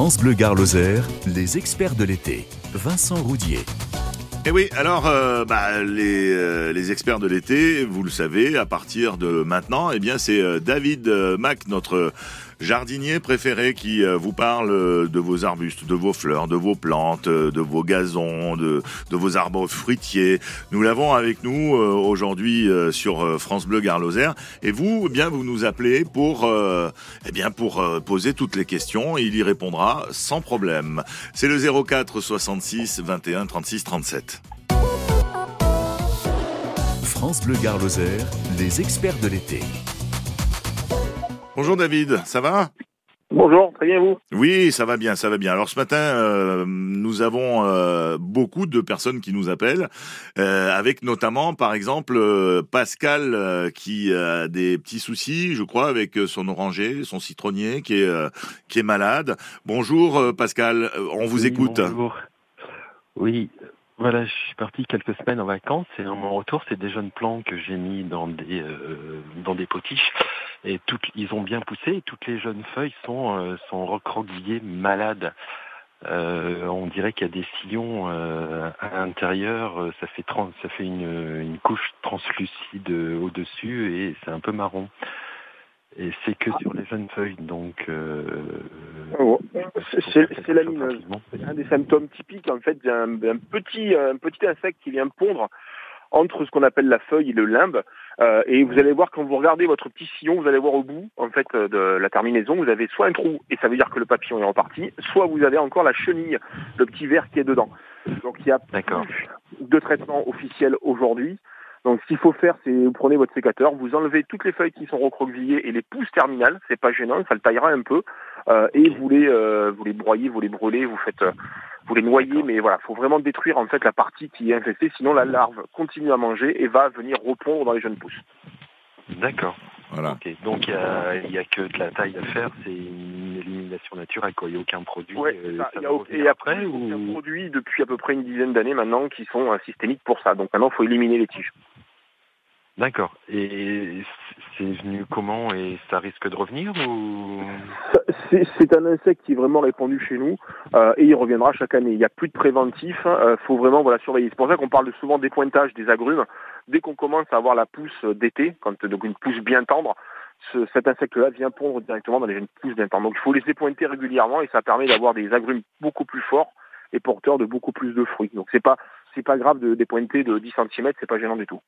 France Lozère, les experts de l'été. Vincent Roudier. Et oui, alors euh, bah, les, euh, les experts de l'été, vous le savez, à partir de maintenant, eh bien c'est euh, David euh, Mac, notre jardinier préféré, qui euh, vous parle de vos arbustes, de vos fleurs, de vos plantes, euh, de vos gazons, de, de vos arbres fruitiers. Nous l'avons avec nous euh, aujourd'hui euh, sur euh, France Bleu Gare Lozère. Et vous, eh bien, vous nous appelez pour, euh, eh bien, pour euh, poser toutes les questions. Il y répondra sans problème. C'est le 04 66 21 36 37. France Bleu Gare Lozère, les experts de l'été. Bonjour David, ça va? Bonjour, très bien vous? Oui, ça va bien, ça va bien. Alors ce matin, euh, nous avons euh, beaucoup de personnes qui nous appellent, euh, avec notamment, par exemple, euh, Pascal euh, qui a des petits soucis, je crois, avec son oranger, son citronnier, qui est euh, qui est malade. Bonjour euh, Pascal, on vous Oui, écoute. bonjour. Oui, voilà, je suis parti quelques semaines en vacances et en mon retour, c'est des jeunes plants que j'ai mis dans des euh, dans des potiches et toutes ils ont bien poussé et toutes les jeunes feuilles sont euh, sont recroquevillées, malades. Euh, on dirait qu'il y a des sillons euh, à l'intérieur, euh, ça fait trans- ça fait une, une couche translucide au-dessus et c'est un peu marron. Et c'est que sur les jeunes feuilles, donc euh, Oh, c'est pour C'est la mineuse. Un des symptômes typiques en fait d'un petit, un petit insecte qui vient pondre entre ce qu'on appelle la feuille et le limbe. Euh, et vous allez voir quand vous regardez votre petit sillon, vous allez voir au bout en fait euh, de la terminaison, vous avez soit un trou et ça veut dire que le papillon est en partie, soit vous avez encore la chenille, le petit verre qui est dedans. Donc il y a D'accord. plus de traitement officiel aujourd'hui. Donc ce qu'il faut faire, c'est vous prenez votre sécateur, vous enlevez toutes les feuilles qui sont recroquevillées et les pousses terminales, c'est pas gênant, ça le taillera un peu, euh, et vous les euh, vous les broyez, vous les brûlez, vous faites euh, vous les noyez, mais voilà, faut vraiment détruire en fait la partie qui est infestée, sinon la larve continue à manger et va venir repondre dans les jeunes pousses. D'accord. Voilà. Ok. Donc il y a, il y a que de la taille à faire, c'est une élimination naturelle, quoi. Il n'y a aucun produit. Ouais, euh, ça, y a, revenir et après ou produit depuis à peu près une dizaine d'années maintenant qui sont euh, systémiques pour ça. Donc maintenant, il faut éliminer les tiges. D'accord. Et c'est venu comment? Et ça risque de revenir ou? C'est c'est un insecte qui est vraiment répandu chez nous euh, et il reviendra chaque année. Il n'y a plus de préventif, il faut vraiment voilà, surveiller. C'est pour ça qu'on parle souvent des pointages des agrumes. Dès qu'on commence à avoir la pousse d'été, quand donc une pousse bien tendre, ce- cet insecte-là vient pondre directement dans les jeunes pousses bien tendres. Donc il faut les dépointer régulièrement et ça permet d'avoir des agrumes beaucoup plus forts et porteurs de beaucoup plus de fruits. Donc c'est pas c'est pas grave de dépointer de 10 cm, c'est pas gênant du tout.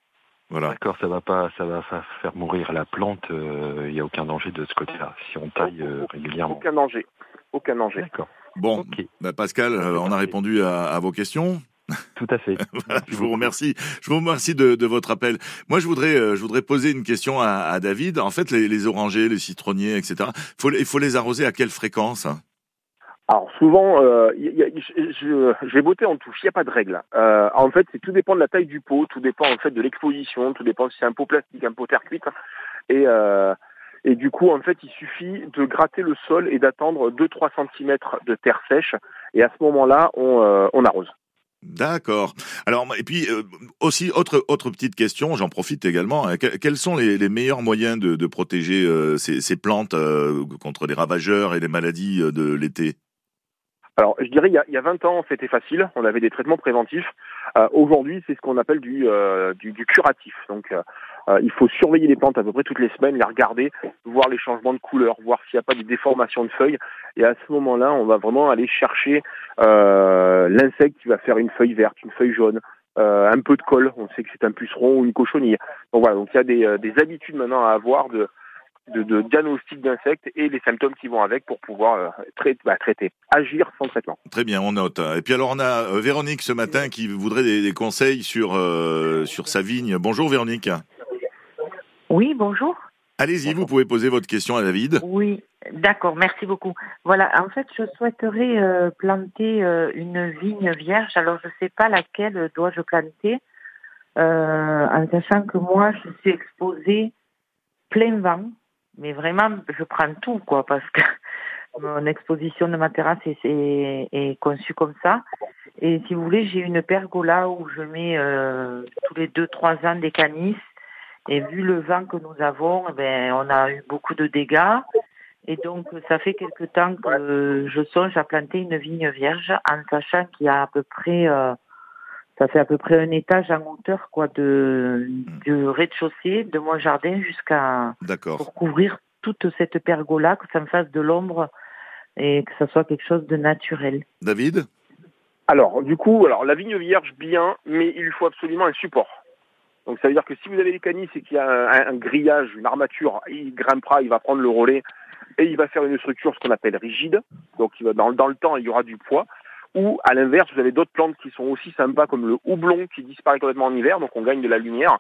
Voilà. D'accord, ça va pas, ça va pas faire mourir la plante. euh, Il n'y a aucun danger de ce côté-là si on taille euh, régulièrement. Aucun danger. Aucun danger. D'accord. Bon, bah, Pascal, euh, on a répondu à, à vos questions. Tout à fait. Voilà, je vous remercie. Je vous remercie de, de votre appel. Moi, je voudrais, euh, je voudrais poser une question à, à David. En fait, les, les orangers, les citronniers, etc. Faut, il faut les arroser à quelle fréquence? Alors souvent, euh, y- y- je, je, je vais botter en touche, il n'y a pas de règle. Euh, en fait, c'est tout dépend de la taille du pot, tout dépend en fait de l'exposition, tout dépend si c'est un pot plastique, un pot terre cuite. Et, euh, et du coup, en fait, il suffit de gratter le sol et d'attendre 2-3 cm de terre sèche. Et à ce moment-là, on, euh, on arrose. D'accord. Alors, et puis euh, aussi autre autre petite question, j'en profite également. Que- quels sont les, meilleurs moyens de, protéger euh, ces, plantes euh, contre les ravageurs et les maladies euh, de l'été? Alors, je dirais, il y a, il y a 20 ans, c'était facile. On avait des traitements préventifs. Euh, Aujourd'hui, c'est ce qu'on appelle du, euh, du, curatif. Donc, euh, euh, il faut surveiller les plantes à peu près toutes les semaines, les regarder, voir les changements de couleur, voir s'il n'y a pas de déformation de feuilles. Et à ce moment-là, on va vraiment aller chercher euh, l'insecte qui va faire une feuille verte, une feuille jaune, euh, un peu de colle. On sait que c'est un puceron ou une cochonille. Donc voilà. Donc il y a des, euh, des habitudes maintenant à avoir de de, de diagnostic d'insectes et les symptômes qui vont avec pour pouvoir euh, traiter, bah, traiter, agir sans traitement. Très bien, on note. Et puis alors, on a euh, Véronique ce matin qui voudrait des, des conseils sur euh, sur sa vigne. Bonjour Véronique. Oui, bonjour. Allez-y, vous pouvez poser votre question à David. Oui, d'accord, merci beaucoup. Voilà, en fait, je souhaiterais euh, planter euh, une vigne vierge. Alors, je ne sais pas laquelle dois-je planter, euh, en sachant que moi, je suis exposée plein vent, mais vraiment, je prends tout, quoi, parce que mon exposition de ma terrasse est, est, est conçue comme ça. Et si vous voulez, j'ai une pergola où je mets euh, tous les deux, trois ans des canisses. Et vu le vent que nous avons, eh ben, on a eu beaucoup de dégâts. Et donc, ça fait quelque temps que je songe à planter une vigne vierge, en sachant qu'il y a à peu près, euh, ça fait à peu près un étage en hauteur, quoi, de, du rez-de-chaussée de mon jardin jusqu'à, pour couvrir toute cette pergola, que ça me fasse de l'ombre et que ça soit quelque chose de naturel. David? Alors, du coup, alors la vigne vierge, bien, mais il lui faut absolument un support. Donc ça veut dire que si vous avez les canisses et qu'il y a un, grillage, une armature, il grimpera, il va prendre le relais et il va faire une structure, ce qu'on appelle rigide. Donc il va, dans, dans le temps, il y aura du poids. Ou à l'inverse, vous avez d'autres plantes qui sont aussi sympas, comme le houblon qui disparaît complètement en hiver, donc on gagne de la lumière,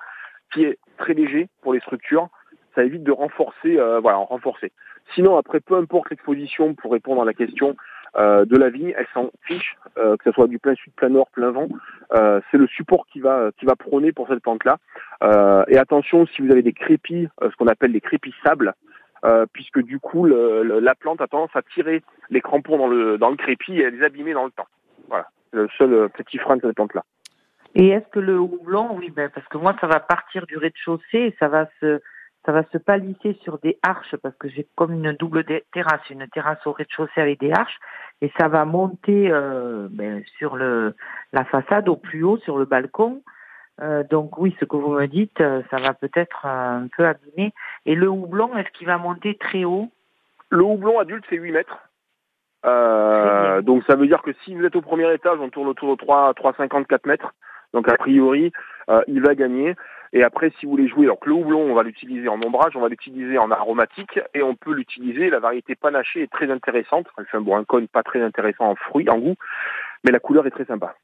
qui est très léger pour les structures. Ça évite de renforcer, euh, voilà, en renforcer. Sinon, après, peu importe l'exposition, pour répondre à la question euh, de la vigne, elle s'en fiche, euh, que ce soit du plein sud, plein nord, plein vent. Euh, c'est le support qui va qui va prôner pour cette plante-là. Euh, et attention, si vous avez des crépis, euh, ce qu'on appelle des crépis sables, euh, puisque du coup le- le- la plante a tendance à tirer les crampons dans le dans le crépi et à les abîmer dans le temps. Voilà, c'est le seul petit frein de cette plante-là. Et est-ce que le houblon, oui, ben, parce que moi, ça va partir du rez-de-chaussée et ça va se, ça va se palisser sur des arches parce que j'ai comme une double terrasse, une terrasse au rez-de-chaussée avec des arches et ça va monter euh, ben, sur le, la façade au plus haut, sur le balcon. Euh, donc oui, ce que vous me dites, euh, ça va peut-être un peu abîmer. Et le houblon, est-ce qu'il va monter très haut? Le houblon adulte c'est 8 mètres. Euh, donc ça veut dire que si vous êtes au premier étage, on tourne autour de 3, 3,50, 4 mètres. Donc a priori, il va gagner. Et après, si vous voulez jouer, donc le houblon, on va l'utiliser en ombrage, on va l'utiliser en aromatique, et on peut l'utiliser. La variété panachée est très intéressante. Elle fait un bon un cône pas très intéressant en fruits, en goût, mais la couleur est très sympa.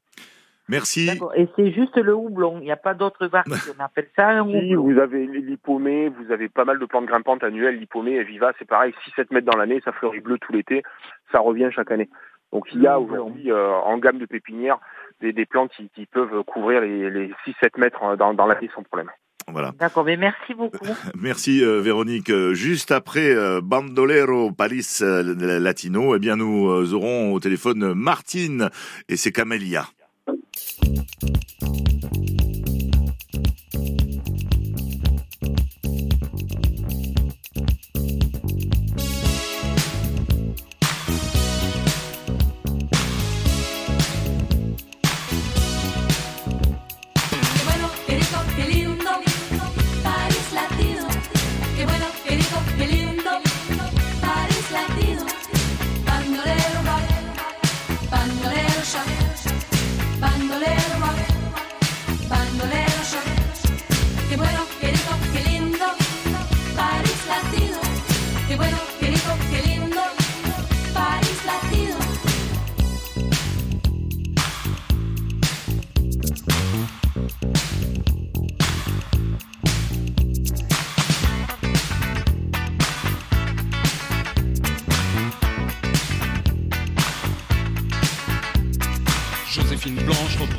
Merci. Et c'est juste le houblon, il n'y a pas d'autre variété. On appelle ça un Si houblon. vous avez l'hypomée, vous avez pas mal de plantes grimpantes annuelles, l'hypomée et viva, c'est pareil, 6-7 mètres dans l'année, ça fleurit bleu tout l'été, ça revient chaque année. Donc il y a aujourd'hui euh, en gamme de pépinières des, des plantes qui, qui peuvent couvrir les, les 6-7 mètres euh, dans, dans l'année sans problème. Voilà. D'accord, mais merci beaucoup. Merci euh, Véronique. Euh, Juste après euh, Bandolero Paris euh, Latino, eh bien nous euh, aurons au téléphone Martine et c'est Camélia.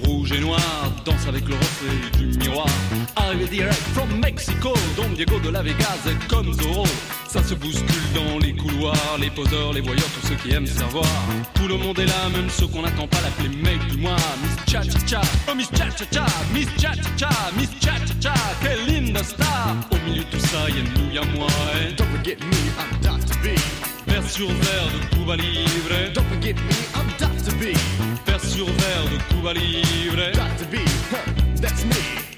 Rouge et noire, danse avec le reflet du miroir. Arrivé direct from Mexico, Don Diego de la Vegas est comme Zorro. Ça se bouscule dans les couloirs, les poseurs, les voyeurs, tous ceux qui aiment savoir. Tout le monde est là, même ceux qu'on n'attend pas, l'appeler mec du mois. Miss Cha Cha Cha, oh Miss Cha Cha Cha, Miss Cha Cha Cha, Miss Cha Cha Cha, quelle linda star. Au milieu de tout ça, y'a nous, y'a moi. Et don't forget me, I'm Dr. B. Verre sur verre de Cuba Libre. Don't forget me, I'm Dr. B. Verre sur verre de Cuba Libre. Dr. B, huh, that's me.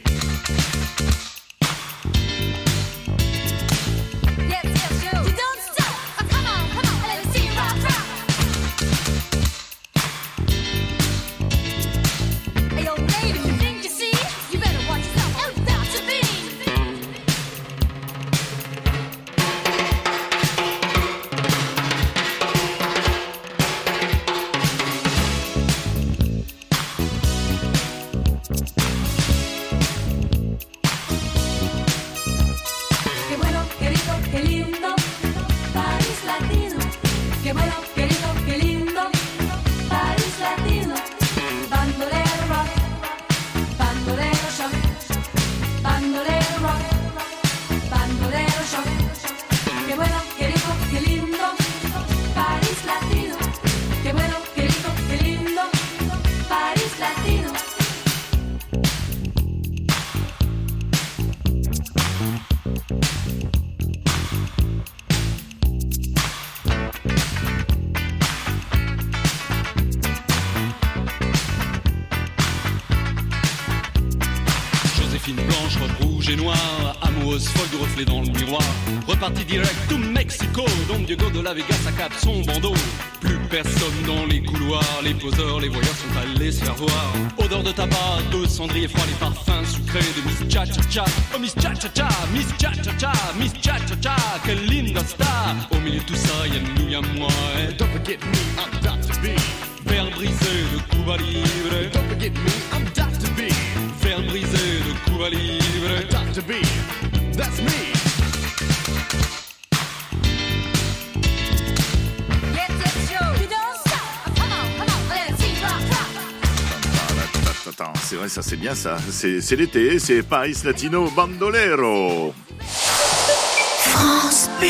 La Vega s'accap son bandeau. Plus personne dans les couloirs, les poseurs, les voyageurs sont allés se faire voir. Odeur de tabac, de cendrier froid, les parfums sucrés de Miss Cha Cha Cha. Oh Miss Cha Cha Cha, Miss Cha Cha Cha, Miss Cha Cha Cha, quelle linda star. Au milieu de tout ça, y'a nous, y'a moi. Et don't forget me, I'm Dr. B. Faire briser de Cuba Libre. Don't forget me, I'm Dr. B. Faire briser de Cuba Libre. Dr. B, that's me. C'est vrai, ça c'est bien ça. C'est l'été, c'est Paris Latino Bandolero. France Bleu.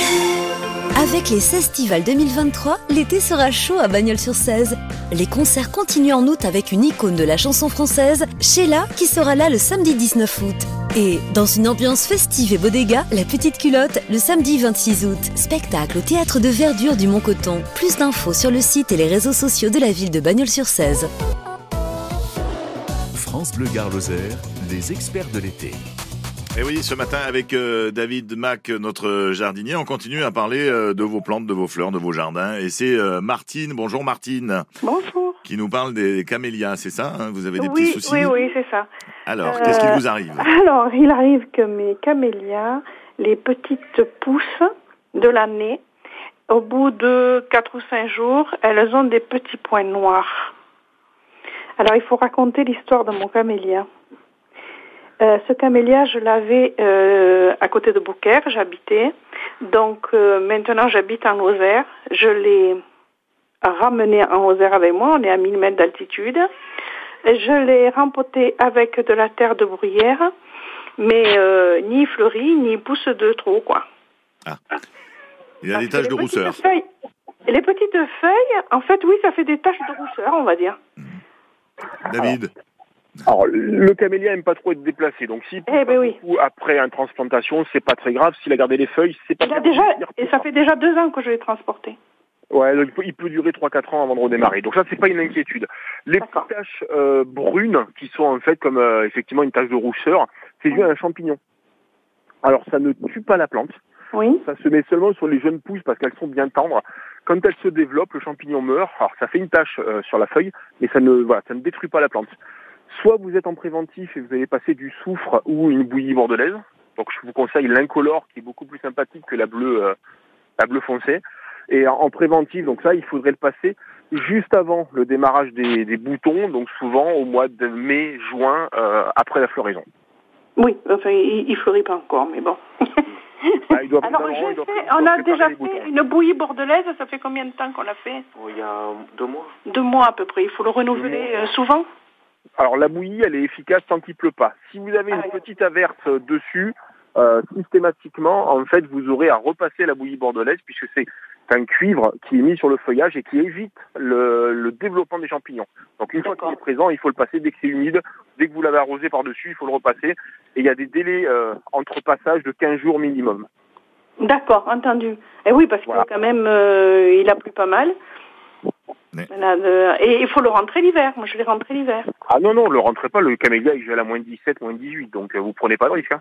Avec les Festivals 2023, l'été sera chaud à Bagnols-sur-Cèze. Les concerts continuent en août avec une icône de la chanson française, Sheila, qui sera là le samedi 19 août. Et dans une ambiance festive et bodega, la petite culotte, le samedi 26 août. Spectacle au théâtre de verdure du Mont-Coton. Plus d'infos sur le site et les réseaux sociaux de la ville de Bagnols-sur-Cèze. France Bleu Gare Lozère, les experts de l'été. Et oui, ce matin avec euh, David Mac, notre jardinier, on continue à parler euh, de vos plantes, de vos fleurs, de vos jardins. Et c'est euh, Martine, bonjour Martine, Bonjour. qui nous parle des camélias, c'est ça hein? Vous avez des oui, petits soucis? oui, oui, c'est ça. Alors, Euh, qu'est-ce qui vous arrive? Alors, il arrive que mes camélias, les petites pousses de l'année, au bout de 4 ou 5 jours, elles ont des petits points noirs. Alors, il faut raconter l'histoire de mon camélia. Euh, ce camélia, je l'avais euh, à côté de Beaucaire, j'habitais. Donc, euh, maintenant, j'habite en Lozère. Je l'ai ramené en Lozère avec moi. On est à 1000 mètres d'altitude. Je l'ai rempoté avec de la terre de bruyère, mais euh, ni fleuri, ni pousse de trop, quoi. Il y a Parce des taches de rousseur. feuilles- les petites feuilles, en fait, oui, ça fait des taches de rousseur, on va dire. David Alors, le camélia aime pas trop être déplacé, donc pousse Eh ben oui. après une transplantation, c'est pas très grave. S'il a gardé les feuilles, c'est pas Il a grave. déjà, Il et ça fait déjà deux ans que je l'ai transporté. Ouais, donc il peut, il peut durer 3-4 ans avant de redémarrer. Donc ça, c'est pas une inquiétude. Les petites taches euh, brunes, qui sont en fait comme euh, effectivement une tache de rousseur, c'est dû à un champignon. Alors ça ne tue pas la plante, Oui. ça se met seulement sur les jeunes pousses parce qu'elles sont bien tendres. Quand elles se développent, le champignon meurt. Alors ça fait une tache euh, sur la feuille, mais ça ne, voilà, ça ne détruit pas la plante. Soit vous êtes en préventif et vous allez passer du soufre ou une bouillie bordelaise. Donc je vous conseille l'incolore qui est beaucoup plus sympathique que la bleue, euh, la bleue foncée. Et en, en préventif, donc ça, il faudrait le passer juste avant le démarrage des, des boutons, donc souvent au mois de mai, juin, euh, après la floraison. Oui, enfin, il, il fleurit pas encore, mais bon. Ah, il doit Alors, doit pré- il on a déjà fait boutons. une bouillie bordelaise, ça fait combien de temps qu'on l'a fait? Il y a deux mois. Deux mois à peu près. Il faut le renouveler euh, souvent Alors la bouillie, elle est efficace tant qu'il pleut pas. Si vous avez Ah une oui. petite averse euh, dessus, euh, systématiquement, en fait, vous aurez à repasser la bouillie bordelaise puisque c'est un cuivre qui est mis sur le feuillage et qui évite le, le développement des champignons. Donc une fois qu'il est présent, il faut le passer dès que c'est humide. Dès que vous l'avez arrosé par-dessus, il faut le repasser. Et il y a des délais euh, entre passages de 15 jours minimum. D'accord, entendu. Et oui, parce Voilà. que quand même, euh, il a plu pas mal. Mais- Voilà, de- Et il faut le rentrer l'hiver. Moi, je l'ai rentré l'hiver. Ah non, non, le rentrez pas, le camélia il gèle à moins 17, moins 18, donc euh, vous prenez pas de risque. Hein.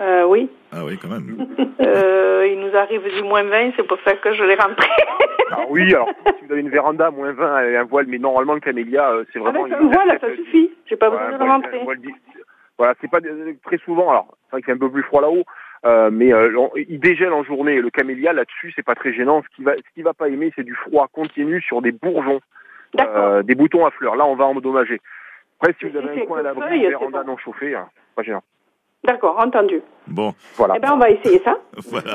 Euh, oui. Ah oui, quand même. Euh, il nous arrive du moins 20, c'est pour ça que je l'ai rentré. Ah oui, alors si vous avez une véranda, moins 20 et un voile, mais normalement le camélia, euh, c'est vraiment... Avec un il voile, ça euh, suffit. J'ai pas Ouais, besoin de le rentrer. Voilà, c'est pas des- très souvent. Alors, c'est vrai qu'il fait un peu plus froid là-haut, euh, mais euh, on- il dégèle en journée. Le camélia là-dessus, c'est pas très gênant. Ce qui va, ce qui va pas aimer, c'est du froid continu sur des bourgeons, D'accord. euh, des boutons à fleurs. Là, on va endommager. Après, si vous avez un coin à l'abri, une véranda bon. non chauffée, hein, pas gênant. D'accord, entendu. Bon, Voilà. Eh ben, on va essayer ça. voilà.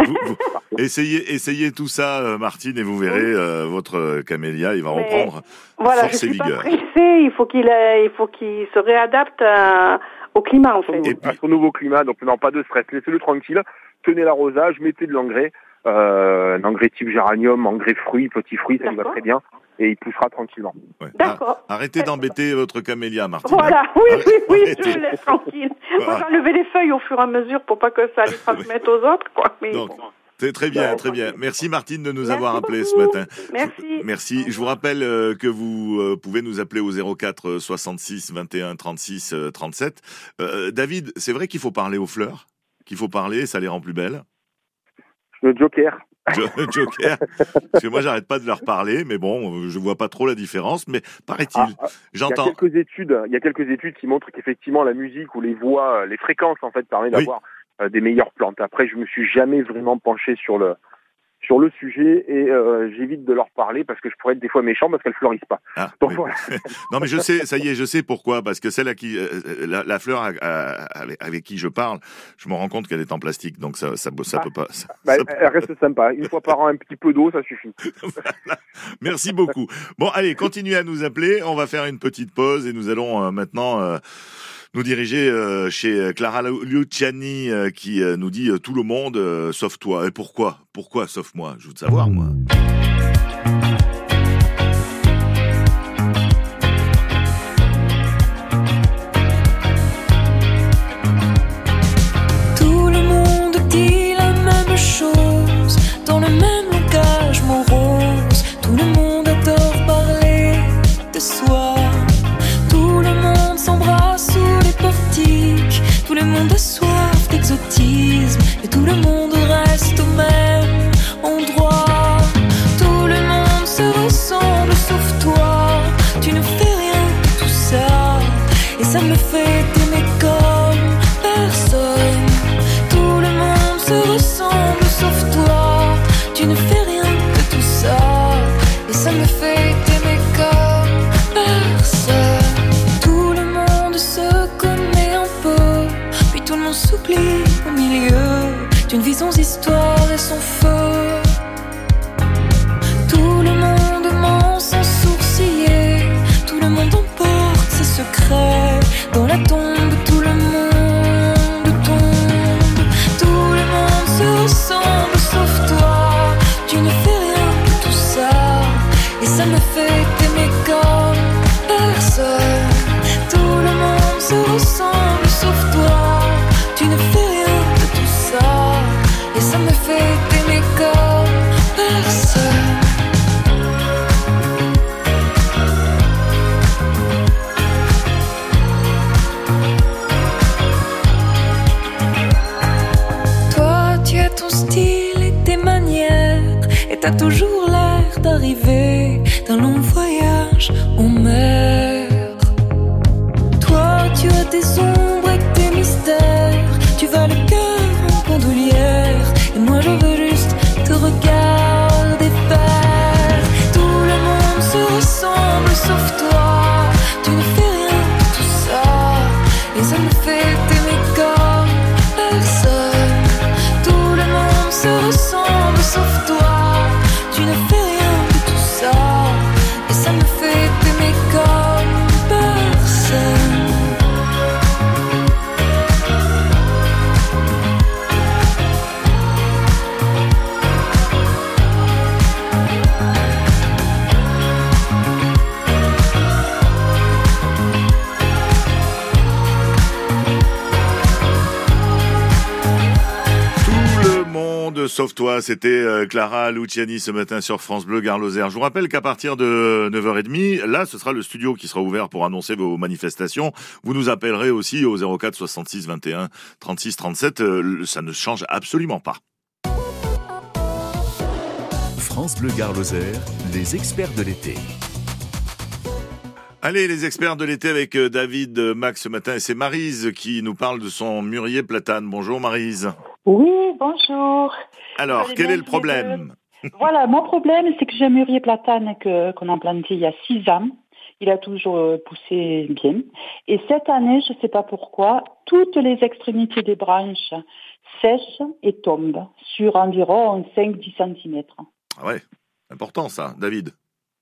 Vous- vous- essayez, essayez tout ça, euh, Martine, et vous verrez euh, votre camélia, il va Mais- reprendre Voilà, force je et suis pas vigueur. pressée. Il faut qu'il ait- il faut qu'il se réadapte à- au climat, en fait. Et puis- à son nouveau climat, donc non, pas de stress. Laissez-le tranquille. Tenez l'arrosage, mettez de l'engrais, euh, un engrais type géranium, engrais fruits, petits fruits, ça lui va très bien, et il poussera tranquillement. Ouais. D'accord. Ah, arrêtez d'embêter votre camélia, Martine. Voilà, oui, oui, oui, Arrêtez. je le laisse tranquille. Moi, Voilà. j'ai enlevé les feuilles au fur et à mesure pour pas que ça les transmette aux autres, quoi. Mais Donc, bon. c'est très bien, très bien. Merci Martine de nous Merci avoir appelés ce matin. Merci. Merci. Je vous rappelle euh, que vous euh, pouvez nous appeler au 04 66 21 36 euh, 37. Euh, David, c'est vrai qu'il faut parler aux fleurs qu'il faut parler, ça les rend plus belles Le Joker. Jo- Joker. Parce que moi, j'arrête pas de leur parler, mais bon, je vois pas trop la différence. Mais paraît-il, Ah, ah, Il y a j'entends. quelques études, il y a quelques études qui montrent qu'effectivement la musique ou les voix, euh, les fréquences en fait permet d'avoir euh, des meilleures plantes. Après, je me suis jamais vraiment penché sur le sur le sujet et euh, j'évite de leur parler parce que je pourrais être des fois méchant parce qu'elles fleurissent pas. Ah, Donc oui. voilà. Non, mais je sais, ça y est, je sais pourquoi. Parce que celle à qui, euh, la, la fleur à- à- avec, avec qui je parle, je me rends compte qu'elle est en plastique, donc ça, ça, ça Ah. peut pas. ça- Bah, peut- elle reste sympa. Une fois par an, un petit peu d'eau, ça suffit. Merci beaucoup. Bon, allez, continuez à nous appeler. On va faire une petite pause et nous allons euh, maintenant euh, nous diriger euh, chez Clara Luciani euh, qui euh, nous dit euh, tout le monde euh, sauf toi. Et pourquoi? Pourquoi sauf moi? Je veux savoir, moi. Le monde a soif d'exotisme. Et tout le monde c'était euh, Clara Luciani ce matin sur France Bleu Garloser. Je vous rappelle qu'à partir de 9h30, là, ce sera le studio qui sera ouvert pour annoncer vos manifestations. Vous nous appellerez aussi au 04 66 21 36 37. Euh, Ça ne change absolument pas. France Bleu Garloser, les experts de l'été. Allez, les experts de l'été avec euh, David euh, Max ce matin. Et c'est Marise qui nous parle de son mûrier platane. Bonjour Marise. Oui, bonjour. Alors, quel est le problème? Voilà, mon problème, c'est que j'ai un mûrier platane que- qu'on a planté il y a six ans. Il a toujours euh, poussé bien. Et cette année, je ne sais pas pourquoi, toutes les extrémités des branches sèchent et tombent sur environ 5-10 cm. Ah ouais, important ça, David.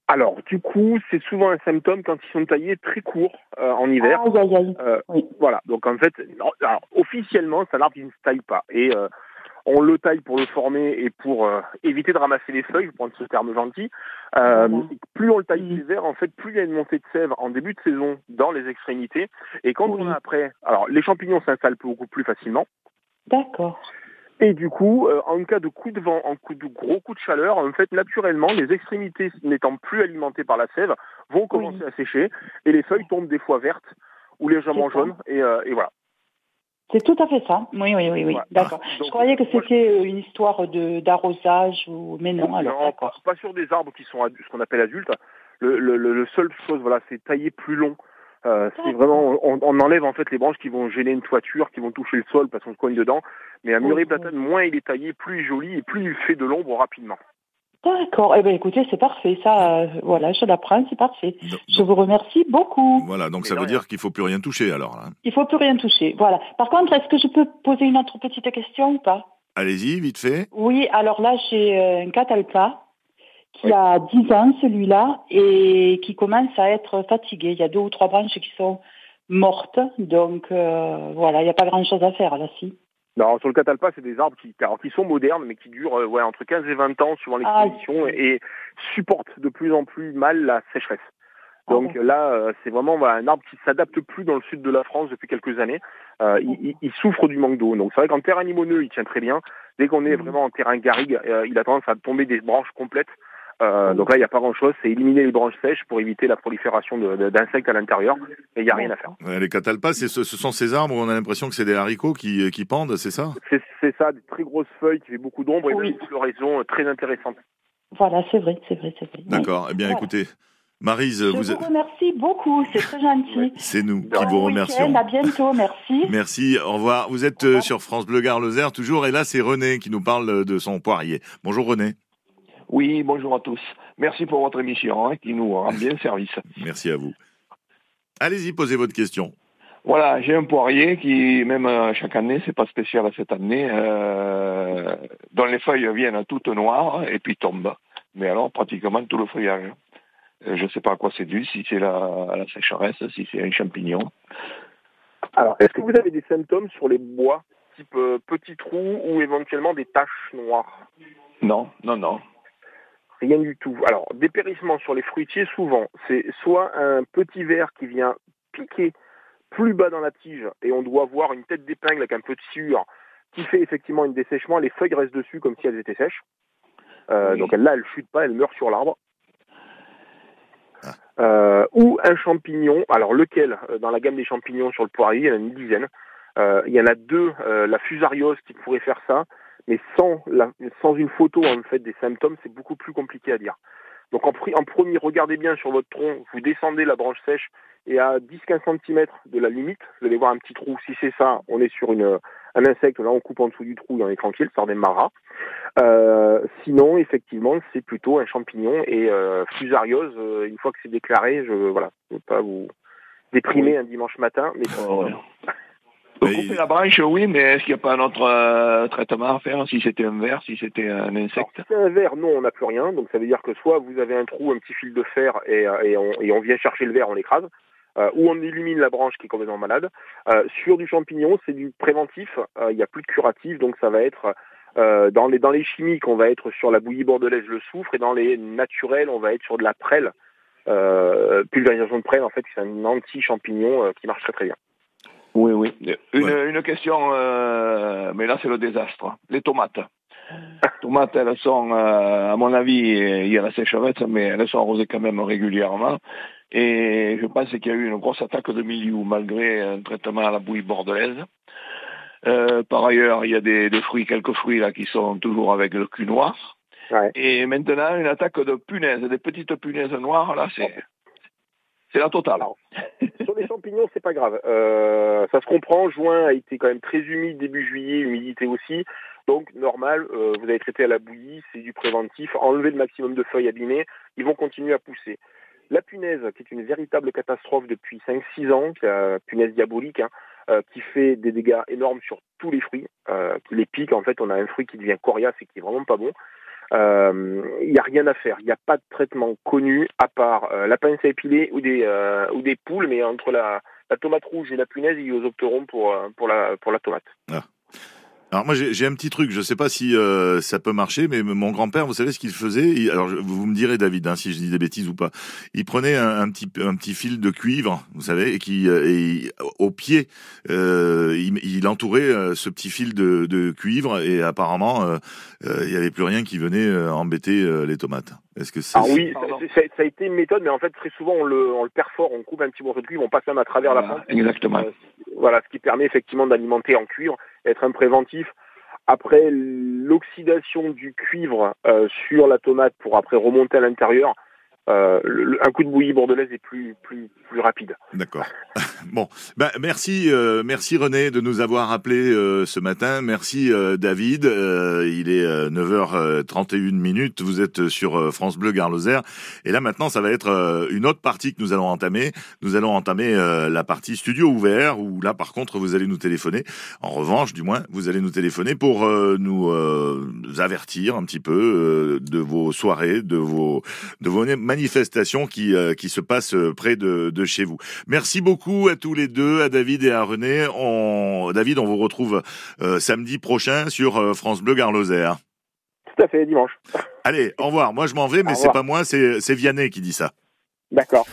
Alors, du coup, c'est souvent un symptôme quand ils sont taillés très courts euh, en hiver. Aïe, aïe, aïe. Euh, Oui. Voilà, donc en fait, non, alors, officiellement, c'est un arbre qui ne se taille pas. Et euh, on le taille pour le former et pour euh, éviter de ramasser les feuilles, je prends ce terme gentil. Euh. Plus on le taille l'hiver, en fait, plus il y a une montée de sève en début de saison dans les extrémités. Et quand Oui. on a après, alors les champignons s'installent beaucoup plus facilement. D'accord. Et du coup, euh, en cas de coup de vent, en coup de gros coup de chaleur, en fait, naturellement, les extrémités n'étant plus alimentées par la sève vont commencer à sécher et les feuilles tombent des fois vertes ou légèrement jaunes. Et, euh, et voilà. C'est tout à fait ça. Oui, oui, oui, oui. D'accord. Je croyais que c'était euh, une histoire de d'arrosage ou mais non. Alors non, pas, pas sur des arbres qui sont adu- ce qu'on appelle adultes. Le, le, le, le seul chose, voilà, c'est tailler plus long. Euh, c'est vraiment, on, on enlève en fait les branches qui vont gêner une toiture, qui vont toucher le sol parce qu'on se cogne dedans. Mais un mûrier platane, moins il est taillé, plus il est joli et plus il fait de l'ombre rapidement. D'accord. Eh bien, écoutez, c'est parfait. Ça, euh, voilà, je l'apprends, c'est parfait. Je vous remercie beaucoup. Voilà, donc ça veut dire qu'il faut plus rien toucher alors. là. Il faut plus rien toucher. Voilà. Par contre, est-ce que je peux poser une autre petite question ou pas? Allez-y, vite fait. Oui, alors là, j'ai euh, un catalpa qui a 10 ans, celui-là, et qui commence à être fatigué. Il y a deux ou trois branches qui sont mortes, donc euh, voilà, il n'y a pas grand-chose à faire là, si. Non, sur le catalpa, c'est des arbres qui, alors, qui sont modernes, mais qui durent euh, ouais, entre 15 et 20 ans suivant Ah, l'exposition et, et supportent de plus en plus mal la sécheresse. Donc là, euh, c'est vraiment voilà, un arbre qui s'adapte plus dans le sud de la France depuis quelques années. Euh, il, il- il souffre du manque d'eau. Donc c'est vrai qu'en terrain limoneux, il tient très bien. Dès qu'on est vraiment en terrain garrigue, euh, il a tendance à tomber des branches complètes. Euh, donc là, il n'y a pas grand-chose. C'est éliminer les branches sèches pour éviter la prolifération d'insectes à l'intérieur. Et il n'y a rien à faire. Ouais, les catalpas, c'est ce, ce sont ces arbres où on a l'impression que c'est des haricots qui, qui pendent, c'est ça? C'est ça, des très grosses feuilles qui fait beaucoup d'ombre et une floraison euh, très intéressante. Voilà, c'est vrai, c'est vrai, c'est vrai. D'accord. Eh bien, Voilà. écoutez, Marise, Je vous, vous êtes- remercie beaucoup, c'est très gentil. c'est nous qui Bon vous remercions. À bientôt, merci. Merci, au revoir. Vous êtes euh, sur France Bleu Gare Lozère toujours, et là c'est René qui nous parle de son poirier. Bonjour René. Oui, bonjour à tous. Merci pour votre émission hein, qui nous rend bien service. Merci à vous. Allez-y, posez votre question. Voilà, j'ai un poirier qui, même euh, chaque année, c'est pas spécial à cette année, euh, dont les feuilles viennent toutes noires et puis tombent. Mais alors, pratiquement tout le feuillage. Euh, Je sais pas à quoi c'est dû, si c'est la, la sécheresse, si c'est un champignon. Alors, est-ce que vous avez des symptômes sur les bois, type euh, petits trous ou éventuellement des taches noires? Non, non, non. Rien du tout. Alors, dépérissement sur les fruitiers, souvent, c'est soit un petit verre qui vient piquer plus bas dans la tige et on doit voir une tête d'épingle avec un peu de sueur qui fait effectivement une dessèchement. Les feuilles restent dessus comme si elles étaient sèches. Euh, Donc là, elles chutent pas, elles meurent sur l'arbre. Euh, ou un champignon. Alors lequel? Euh, Dans la gamme des champignons sur le poirier, il y en a une dizaine. Euh, il y en a deux, la fusariose qui pourrait faire ça, mais sans, la, sans une photo en fait des symptômes, c'est beaucoup plus compliqué à dire. Donc en, en premier, regardez bien sur votre tronc, vous descendez la branche sèche et à 10-15 cm de la limite, vous allez voir un petit trou. Si c'est ça, on est sur une, un insecte, là on coupe en dessous du trou et on est tranquille, ça redémarrera. Euh, sinon, effectivement, c'est plutôt un champignon et euh, fusariose, euh, une fois que c'est déclaré, je voilà, je veux pas vous déprimer un dimanche matin, mais Couper la branche, oui, mais est-ce qu'il n'y a pas un autre euh, traitement à faire si c'était un ver, si c'était un insecte? Si c'est un verre, non, on n'a plus rien. Donc ça veut dire que soit vous avez un trou, un petit fil de fer et, euh, et, on, et on vient chercher le verre, on l'écrase, euh, ou on élimine la branche qui est complètement malade. Euh, sur du champignon, c'est du préventif. Euh, Il n'y a plus de curatif, donc ça va être euh, dans les dans les chimiques, on va être sur la bouillie bordelaise, le soufre, et dans les naturels, on va être sur de la prêle. Euh, pulvérisation de prêle, en fait, c'est un anti-champignon euh, qui marche très très bien. Oui, oui. Une, une question, euh, mais là c'est le désastre. Les tomates. tomates, elles sont, euh, à mon avis, il y a la sécheresse, mais elles sont arrosées quand même régulièrement. Et je pense qu'il y a eu une grosse attaque de milieu malgré un traitement à la bouillie bordelaise. Euh, par ailleurs, il y a des, des fruits, quelques fruits là qui sont toujours avec le cul noir. Et maintenant, une attaque de punaises, des petites punaises noires, là, c'est c'est la totale. Sur les champignons, c'est pas grave. Euh, ça se comprend. Juin a été quand même très humide début juillet, humidité aussi. Donc normal, euh, vous avez traité à la bouillie, c'est du préventif. Enlever le maximum de feuilles abîmées, ils vont continuer à pousser. La punaise, qui est une véritable catastrophe depuis 5-6 ans, punaise diabolique, hein, euh, qui fait des dégâts énormes sur tous les fruits, qui les pique. En fait, on a un fruit qui devient coriace et qui est vraiment pas bon. Euh, Il n'y a rien à faire. Il n'y a pas de traitement connu à part euh, la pince à épiler ou des euh, ou des poules, mais entre la, la tomate rouge et la punaise, il y a aux opterons pour euh, pour la pour la tomate. Alors moi j'ai j'ai un petit truc, je sais pas si euh, ça peut marcher, mais mon grand-père, vous savez ce qu'il faisait? Il- Alors je- vous me direz David, hein, si je dis des bêtises ou pas. Il prenait un, un petit un petit fil de cuivre, vous savez, et qui euh, et au pied, euh, il, il entourait euh, ce petit fil de, de cuivre et apparemment euh, euh, il y avait plus rien qui venait euh, embêter euh, les tomates. Est-ce que c'est Alors oui, ça, ça- a été une méthode, mais en fait très souvent on le, on le perfore, on coupe un petit morceau de cuivre, on passe même à travers la plante. exactement. Euh, voilà, ce qui permet effectivement d'alimenter en cuivre, être un préventif. Après, l'oxydation du cuivre euh, sur la tomate pour après remonter à l'intérieur, euh, un coup de bouillie bordelaise est plus plus plus rapide. D'accord. bon, ben merci, euh, merci René de nous avoir appelé euh, ce matin. Merci euh, David. Euh, il est euh, 9h31 minutes. Vous êtes sur euh, France Bleu Garloser. Et là maintenant, ça va être euh, une autre partie que nous allons entamer. Nous allons entamer euh, la partie studio ouvert où là, par contre, vous allez nous téléphoner. En revanche, du moins, vous allez nous téléphoner pour euh, nous euh, avertir un petit peu euh, de vos soirées, de vos de vos manifestations qui euh, qui se passent euh, près de, de chez vous. Merci beaucoup à tous les deux, à David et à René. On, David, on vous retrouve euh, samedi prochain sur euh, France Bleu Garloser. Tout à fait, dimanche. Allez, au revoir. Moi, je m'en vais, mais c'est pas moi, c'est c'est Vianney qui dit ça. D'accord.